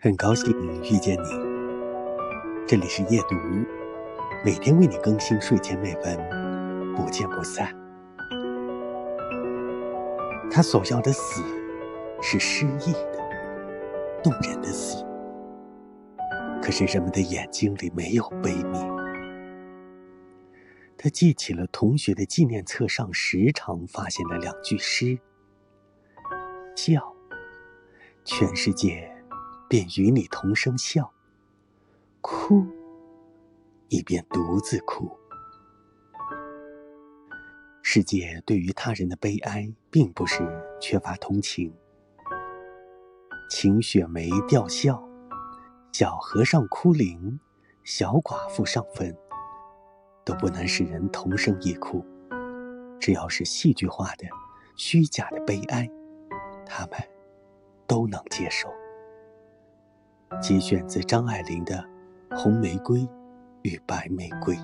很高兴遇见你，这里是夜读，每天为你更新睡前美文，不见不散。他所要的死，是诗意的、动人的死。可是人们的眼睛里没有悲悯。他记起了同学的纪念册上时常发现的两句诗：笑，全世界。便与你同声笑，哭，以便独自哭。世界对于他人的悲哀，并不是缺乏同情。晴雪梅吊孝，小和尚哭灵，小寡妇上坟，都不能使人同声一哭。只要是戏剧化的、虚假的悲哀，他们都能接受。即选自张爱玲的《红玫瑰与白玫瑰》。